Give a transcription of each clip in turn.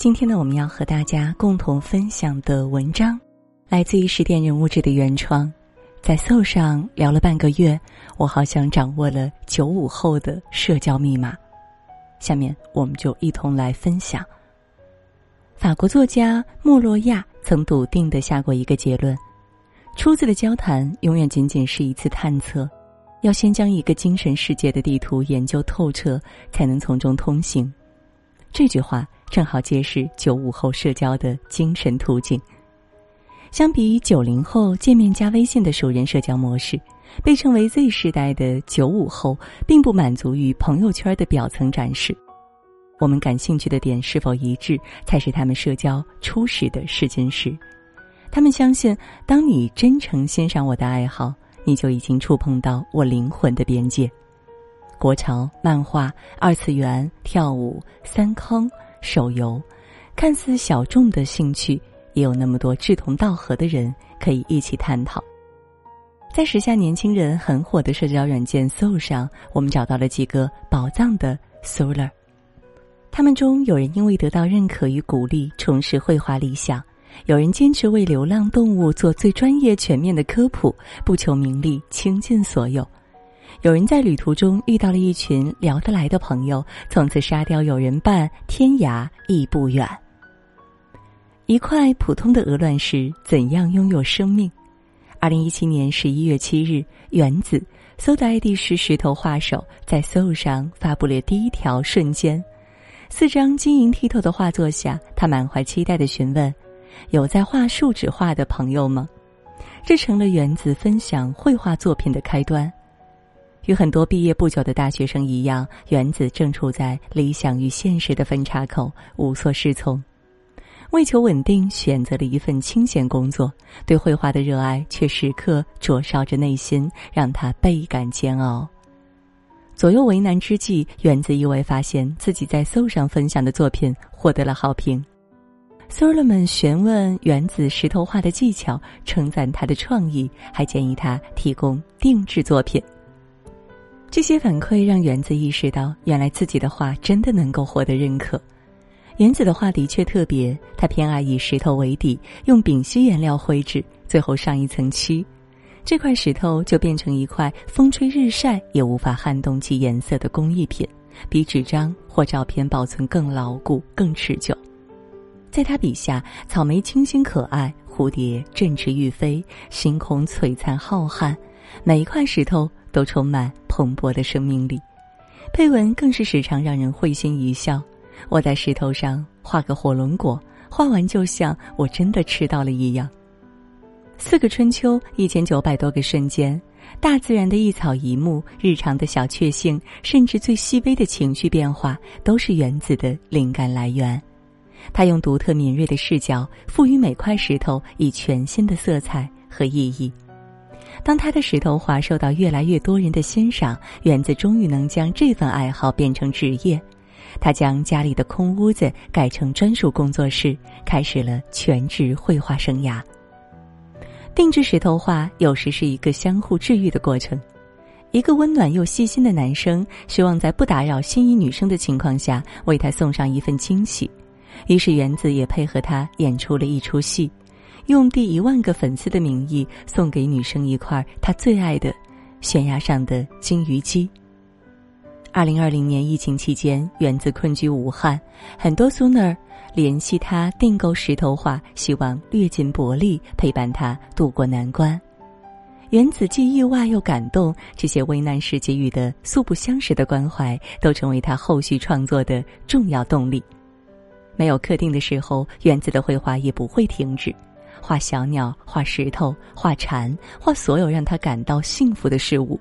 今天呢，我们要和大家共同分享的文章，来自于十点人物志的原创。在 So 上聊了半个月，我好像掌握了九五后的社交密码。下面我们就一同来分享。法国作家莫洛亚曾笃定的下过一个结论：初次的交谈永远仅仅是一次探测，要先将一个精神世界的地图研究透彻，才能从中通行。这句话。正好揭示九五后社交的精神途径。相比九零后见面加微信的熟人社交模式，被称为 Z 世代的九五后并不满足于朋友圈的表层展示。我们感兴趣的点是否一致，才是他们社交初始的试金石。他们相信，当你真诚欣赏我的爱好，你就已经触碰到我灵魂的边界。国潮、漫画、二次元、跳舞、三坑。手游，看似小众的兴趣，也有那么多志同道合的人可以一起探讨。在时下年轻人很火的社交软件 Soul 上，我们找到了几个宝藏的 Solar。他们中有人因为得到认可与鼓励，重拾绘画理想；有人坚持为流浪动物做最专业全面的科普，不求名利，倾尽所有。有人在旅途中遇到了一群聊得来的朋友，从此沙雕有人伴，天涯亦不远。一块普通的鹅卵石怎样拥有生命？二零一七年十一月七日，原子搜的 ID 是石头画手，在搜上发布了第一条瞬间，四张晶莹剔透的画作下，他满怀期待的询问：“有在画树脂画的朋友吗？”这成了原子分享绘画作品的开端。与很多毕业不久的大学生一样，原子正处在理想与现实的分岔口，无所适从。为求稳定，选择了一份清闲工作，对绘画的热爱却时刻灼烧着内心，让他倍感煎熬。左右为难之际，原子意外发现自己在搜上分享的作品获得了好评。搜了们询问原子石头画的技巧，称赞他的创意，还建议他提供定制作品。这些反馈让原子意识到，原来自己的画真的能够获得认可。原子的画的确特别，他偏爱以石头为底，用丙烯颜料绘制，最后上一层漆，这块石头就变成一块风吹日晒也无法撼动其颜色的工艺品，比纸张或照片保存更牢固、更持久。在他笔下，草莓清新可爱，蝴蝶振翅欲飞，星空璀璨浩瀚，每一块石头都充满。蓬勃的生命力，配文更是时常让人会心一笑。我在石头上画个火龙果，画完就像我真的吃到了一样。四个春秋，一千九百多个瞬间，大自然的一草一木，日常的小确幸，甚至最细微的情绪变化，都是原子的灵感来源。他用独特敏锐的视角，赋予每块石头以全新的色彩和意义。当他的石头画受到越来越多人的欣赏，园子终于能将这份爱好变成职业。他将家里的空屋子改成专属工作室，开始了全职绘画生涯。定制石头画有时是一个相互治愈的过程。一个温暖又细心的男生希望在不打扰心仪女生的情况下为她送上一份惊喜，于是园子也配合他演出了一出戏。用第一万个粉丝的名义送给女生一块她最爱的悬崖上的金鱼姬。二零二零年疫情期间，原子困居武汉，很多苏 r 联系他订购石头画，希望略尽薄力陪伴他度过难关。原子既意外又感动，这些危难时给予的素不相识的关怀，都成为他后续创作的重要动力。没有客定的时候，原子的绘画也不会停止。画小鸟，画石头，画蝉，画所有让他感到幸福的事物。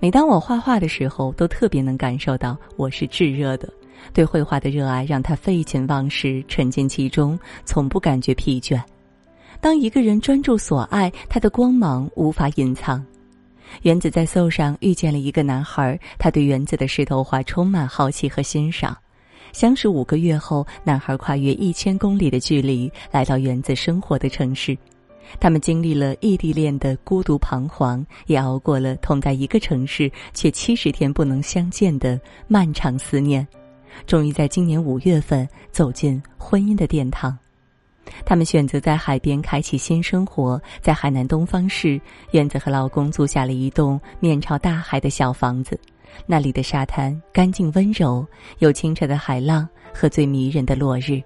每当我画画的时候，都特别能感受到我是炙热的。对绘画的热爱让他废寝忘食，沉浸其中，从不感觉疲倦。当一个人专注所爱，他的光芒无法隐藏。原子在 So 上遇见了一个男孩，他对原子的石头画充满好奇和欣赏。相识五个月后，男孩跨越一千公里的距离来到原子生活的城市，他们经历了异地恋的孤独彷徨，也熬过了同在一个城市却七十天不能相见的漫长思念。终于在今年五月份走进婚姻的殿堂。他们选择在海边开启新生活，在海南东方市，院子和老公租下了一栋面朝大海的小房子。那里的沙滩干净温柔，有清澈的海浪和最迷人的落日。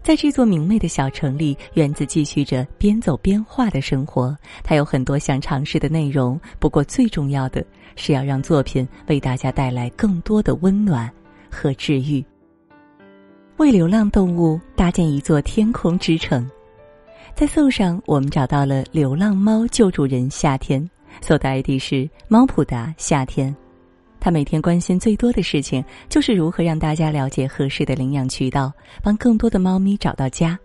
在这座明媚的小城里，园子继续着边走边画的生活。他有很多想尝试的内容，不过最重要的是要让作品为大家带来更多的温暖和治愈。为流浪动物搭建一座天空之城，在搜上我们找到了流浪猫救助人夏天，搜的 ID 是猫普达夏天。他每天关心最多的事情就是如何让大家了解合适的领养渠道，帮更多的猫咪找到家。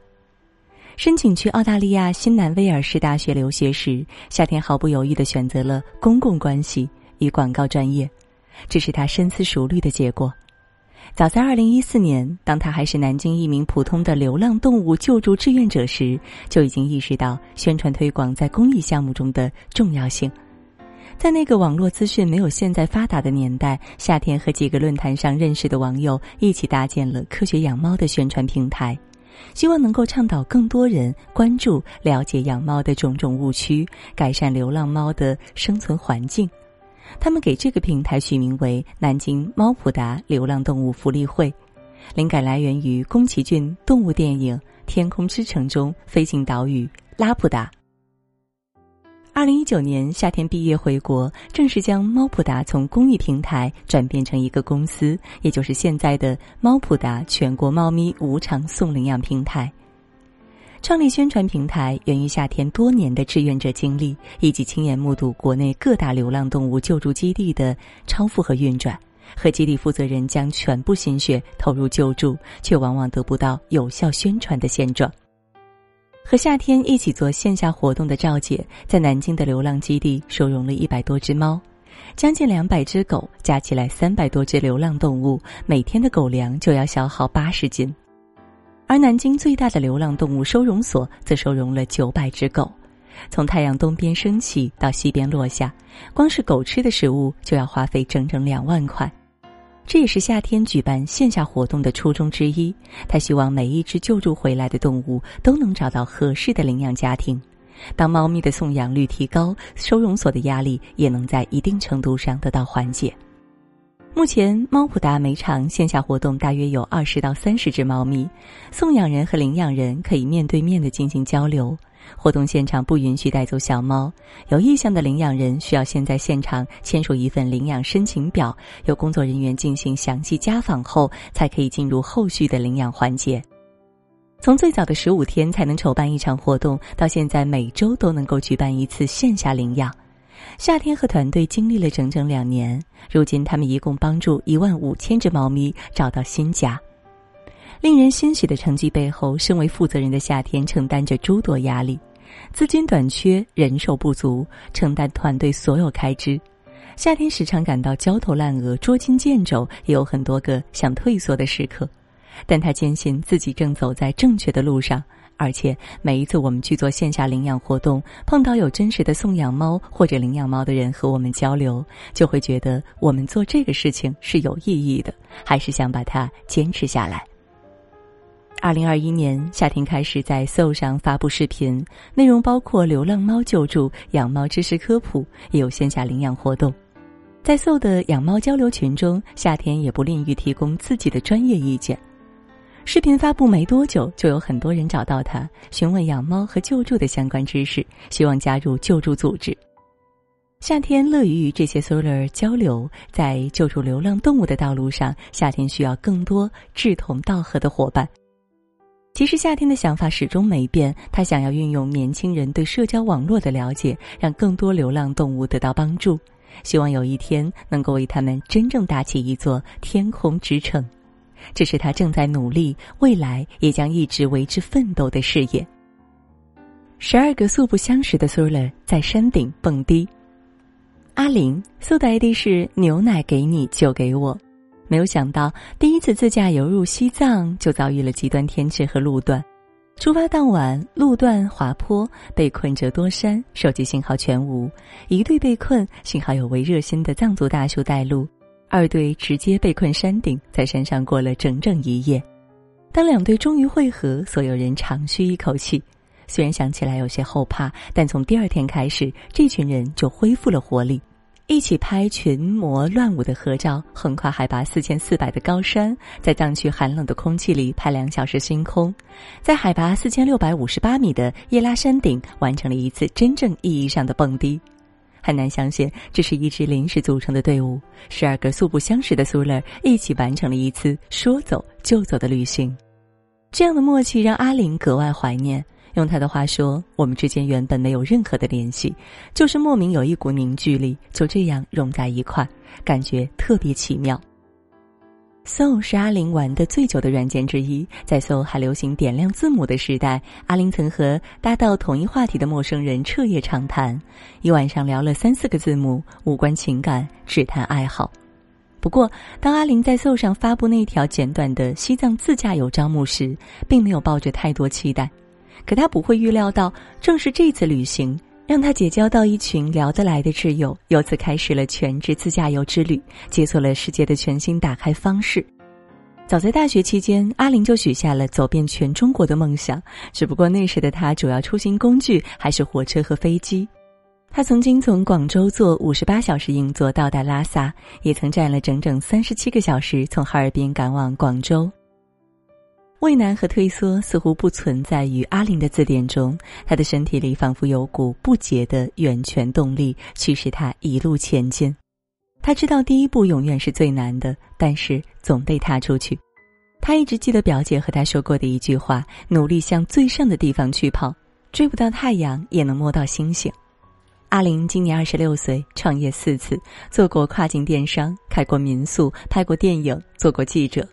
申请去澳大利亚新南威尔士大学留学时，夏天毫不犹豫地选择了公共关系与广告专业，这是他深思熟虑的结果。早在二零一四年，当他还是南京一名普通的流浪动物救助志愿者时，就已经意识到宣传推广在公益项目中的重要性。在那个网络资讯没有现在发达的年代，夏天和几个论坛上认识的网友一起搭建了科学养猫的宣传平台，希望能够倡导更多人关注、了解养猫的种种误区，改善流浪猫的生存环境。他们给这个平台取名为“南京猫普达流浪动物福利会”，灵感来源于宫崎骏动物电影《天空之城》中飞行岛屿拉普达。二零一九年夏天毕业回国，正式将猫普达从公益平台转变成一个公司，也就是现在的猫普达全国猫咪无偿送领养平台。创立宣传平台源于夏天多年的志愿者经历，以及亲眼目睹国内各大流浪动物救助基地的超负荷运转，和基地负责人将全部心血投入救助，却往往得不到有效宣传的现状。和夏天一起做线下活动的赵姐，在南京的流浪基地收容了一百多只猫，将近两百只狗，加起来三百多只流浪动物，每天的狗粮就要消耗八十斤。而南京最大的流浪动物收容所则收容了九百只狗，从太阳东边升起到西边落下，光是狗吃的食物就要花费整整两万块。这也是夏天举办线下活动的初衷之一。他希望每一只救助回来的动物都能找到合适的领养家庭。当猫咪的送养率提高，收容所的压力也能在一定程度上得到缓解。目前，猫普达每场线下活动大约有二十到三十只猫咪，送养人和领养人可以面对面的进行交流。活动现场不允许带走小猫，有意向的领养人需要先在现场签署一份领养申请表，由工作人员进行详细家访后，才可以进入后续的领养环节。从最早的十五天才能筹办一场活动，到现在每周都能够举办一次线下领养。夏天和团队经历了整整两年，如今他们一共帮助一万五千只猫咪找到新家。令人欣喜的成绩背后，身为负责人的夏天承担着诸多压力：资金短缺、人手不足，承担团队所有开支。夏天时常感到焦头烂额、捉襟见肘，也有很多个想退缩的时刻。但他坚信自己正走在正确的路上，而且每一次我们去做线下领养活动，碰到有真实的送养猫或者领养猫的人和我们交流，就会觉得我们做这个事情是有意义的，还是想把它坚持下来。二零二一年夏天开始在 Soul 上发布视频，内容包括流浪猫救助、养猫知识科普，也有线下领养活动。在 Soul 的养猫交流群中，夏天也不吝于提供自己的专业意见。视频发布没多久，就有很多人找到他询问养猫和救助的相关知识，希望加入救助组织。夏天乐于与这些 Solar 交流，在救助流浪动物的道路上，夏天需要更多志同道合的伙伴。其实夏天的想法始终没变，他想要运用年轻人对社交网络的了解，让更多流浪动物得到帮助，希望有一天能够为他们真正搭起一座天空之城。这是他正在努力，未来也将一直为之奋斗的事业。十二个素不相识的 Solar 在山顶蹦迪。阿林苏的 ID 是牛奶给你就给我。没有想到，第一次自驾游入西藏就遭遇了极端天气和路段。出发当晚，路段滑坡，被困者多山，手机信号全无。一队被困，幸好有位热心的藏族大叔带路。二队直接被困山顶，在山上过了整整一夜。当两队终于会合，所有人长吁一口气。虽然想起来有些后怕，但从第二天开始，这群人就恢复了活力，一起拍群魔乱舞的合照，横跨海拔四千四百的高山，在藏区寒冷的空气里拍两小时星空，在海拔四千六百五十八米的叶拉山顶完成了一次真正意义上的蹦迪。很难相信，这是一支临时组成的队伍，十二个素不相识的苏勒一起完成了一次说走就走的旅行。这样的默契让阿林格外怀念。用他的话说，我们之间原本没有任何的联系，就是莫名有一股凝聚力，就这样融在一块，感觉特别奇妙。So 是阿林玩的最久的软件之一，在 So 还流行点亮字母的时代，阿林曾和搭到同一话题的陌生人彻夜长谈，一晚上聊了三四个字母，无关情感，只谈爱好。不过，当阿林在 So 上发布那条简短的西藏自驾游招募时，并没有抱着太多期待。可他不会预料到，正是这次旅行，让他结交到一群聊得来的挚友，由此开始了全职自驾游之旅，解锁了世界的全新打开方式。早在大学期间，阿林就许下了走遍全中国的梦想，只不过那时的他主要出行工具还是火车和飞机。他曾经从广州坐五十八小时硬座到达拉萨，也曾站了整整三十七个小时从哈尔滨赶往广州。畏难和退缩似乎不存在于阿林的字典中，她的身体里仿佛有股不竭的源泉动力，驱使她一路前进。他知道第一步永远是最难的，但是总得踏出去。他一直记得表姐和他说过的一句话：“努力向最上的地方去跑，追不到太阳也能摸到星星。”阿林今年二十六岁，创业四次，做过跨境电商，开过民宿，拍过电影，做过记者。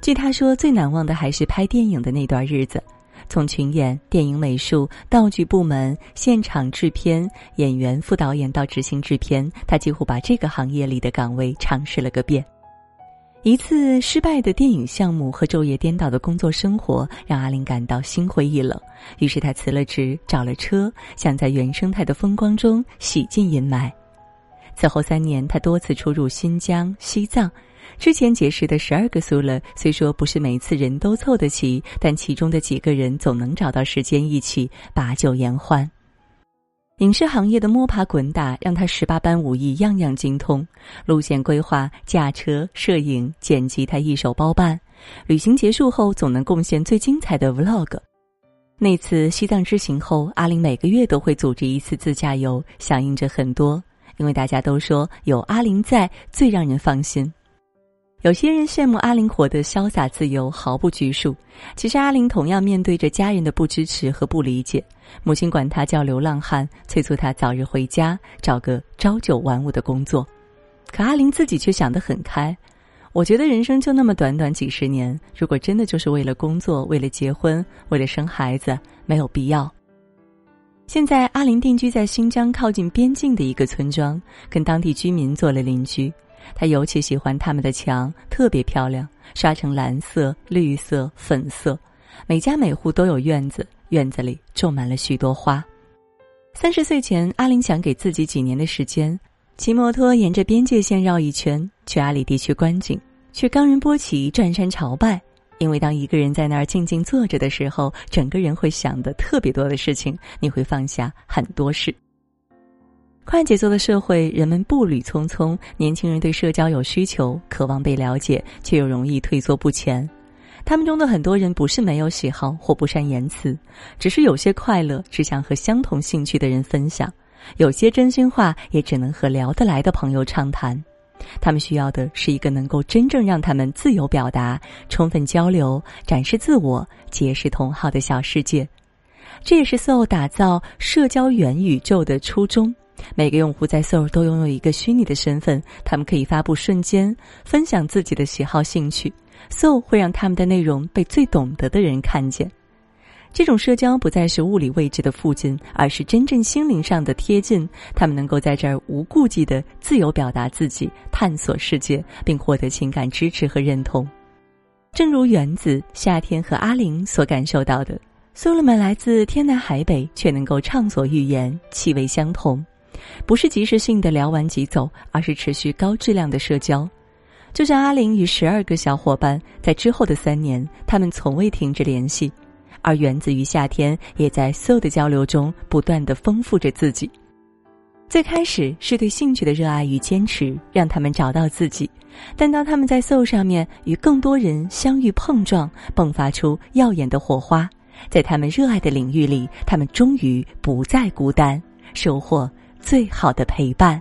据他说，最难忘的还是拍电影的那段日子，从群演、电影美术、道具部门、现场制片、演员、副导演到执行制片，他几乎把这个行业里的岗位尝试了个遍。一次失败的电影项目和昼夜颠倒的工作生活，让阿林感到心灰意冷。于是他辞了职，找了车，想在原生态的风光中洗尽阴霾。此后三年，他多次出入新疆、西藏。之前结识的十二个苏勒，虽说不是每次人都凑得齐，但其中的几个人总能找到时间一起把酒言欢。影视行业的摸爬滚打让他十八般武艺样样精通，路线规划、驾车、摄影、剪辑他一手包办。旅行结束后，总能贡献最精彩的 Vlog。那次西藏之行后，阿林每个月都会组织一次自驾游，响应着很多，因为大家都说有阿林在最让人放心。有些人羡慕阿玲活得潇洒自由，毫不拘束。其实阿玲同样面对着家人的不支持和不理解。母亲管她叫流浪汉，催促她早日回家，找个朝九晚五的工作。可阿玲自己却想得很开。我觉得人生就那么短短几十年，如果真的就是为了工作、为了结婚、为了生孩子，没有必要。现在阿玲定居在新疆靠近边境的一个村庄，跟当地居民做了邻居。他尤其喜欢他们的墙，特别漂亮，刷成蓝色、绿色、粉色。每家每户都有院子，院子里种满了许多花。三十岁前，阿林想给自己几年的时间，骑摩托沿着边界线绕一圈，去阿里地区观景，去冈仁波齐转山朝拜。因为当一个人在那儿静静坐着的时候，整个人会想的特别多的事情，你会放下很多事。快节奏的社会，人们步履匆匆，年轻人对社交有需求，渴望被了解，却又容易退缩不前。他们中的很多人不是没有喜好或不善言辞，只是有些快乐只想和相同兴趣的人分享，有些真心话也只能和聊得来的朋友畅谈。他们需要的是一个能够真正让他们自由表达、充分交流、展示自我、结识同好的小世界。这也是 SO 打造社交元宇宙的初衷。每个用户在 Soul 都拥有一个虚拟的身份，他们可以发布瞬间，分享自己的喜好兴趣。Soul 会让他们的内容被最懂得的人看见。这种社交不再是物理位置的附近，而是真正心灵上的贴近。他们能够在这儿无顾忌的自由表达自己，探索世界，并获得情感支持和认同。正如原子、夏天和阿玲所感受到的，苏勒们来自天南海北，却能够畅所欲言，气味相同。不是及时性的聊完即走，而是持续高质量的社交。就像阿玲与十二个小伙伴，在之后的三年，他们从未停止联系，而源自于夏天也在 so 的交流中不断的丰富着自己。最开始是对兴趣的热爱与坚持，让他们找到自己。但当他们在 so 上面与更多人相遇碰撞，迸发出耀眼的火花，在他们热爱的领域里，他们终于不再孤单，收获最好的陪伴。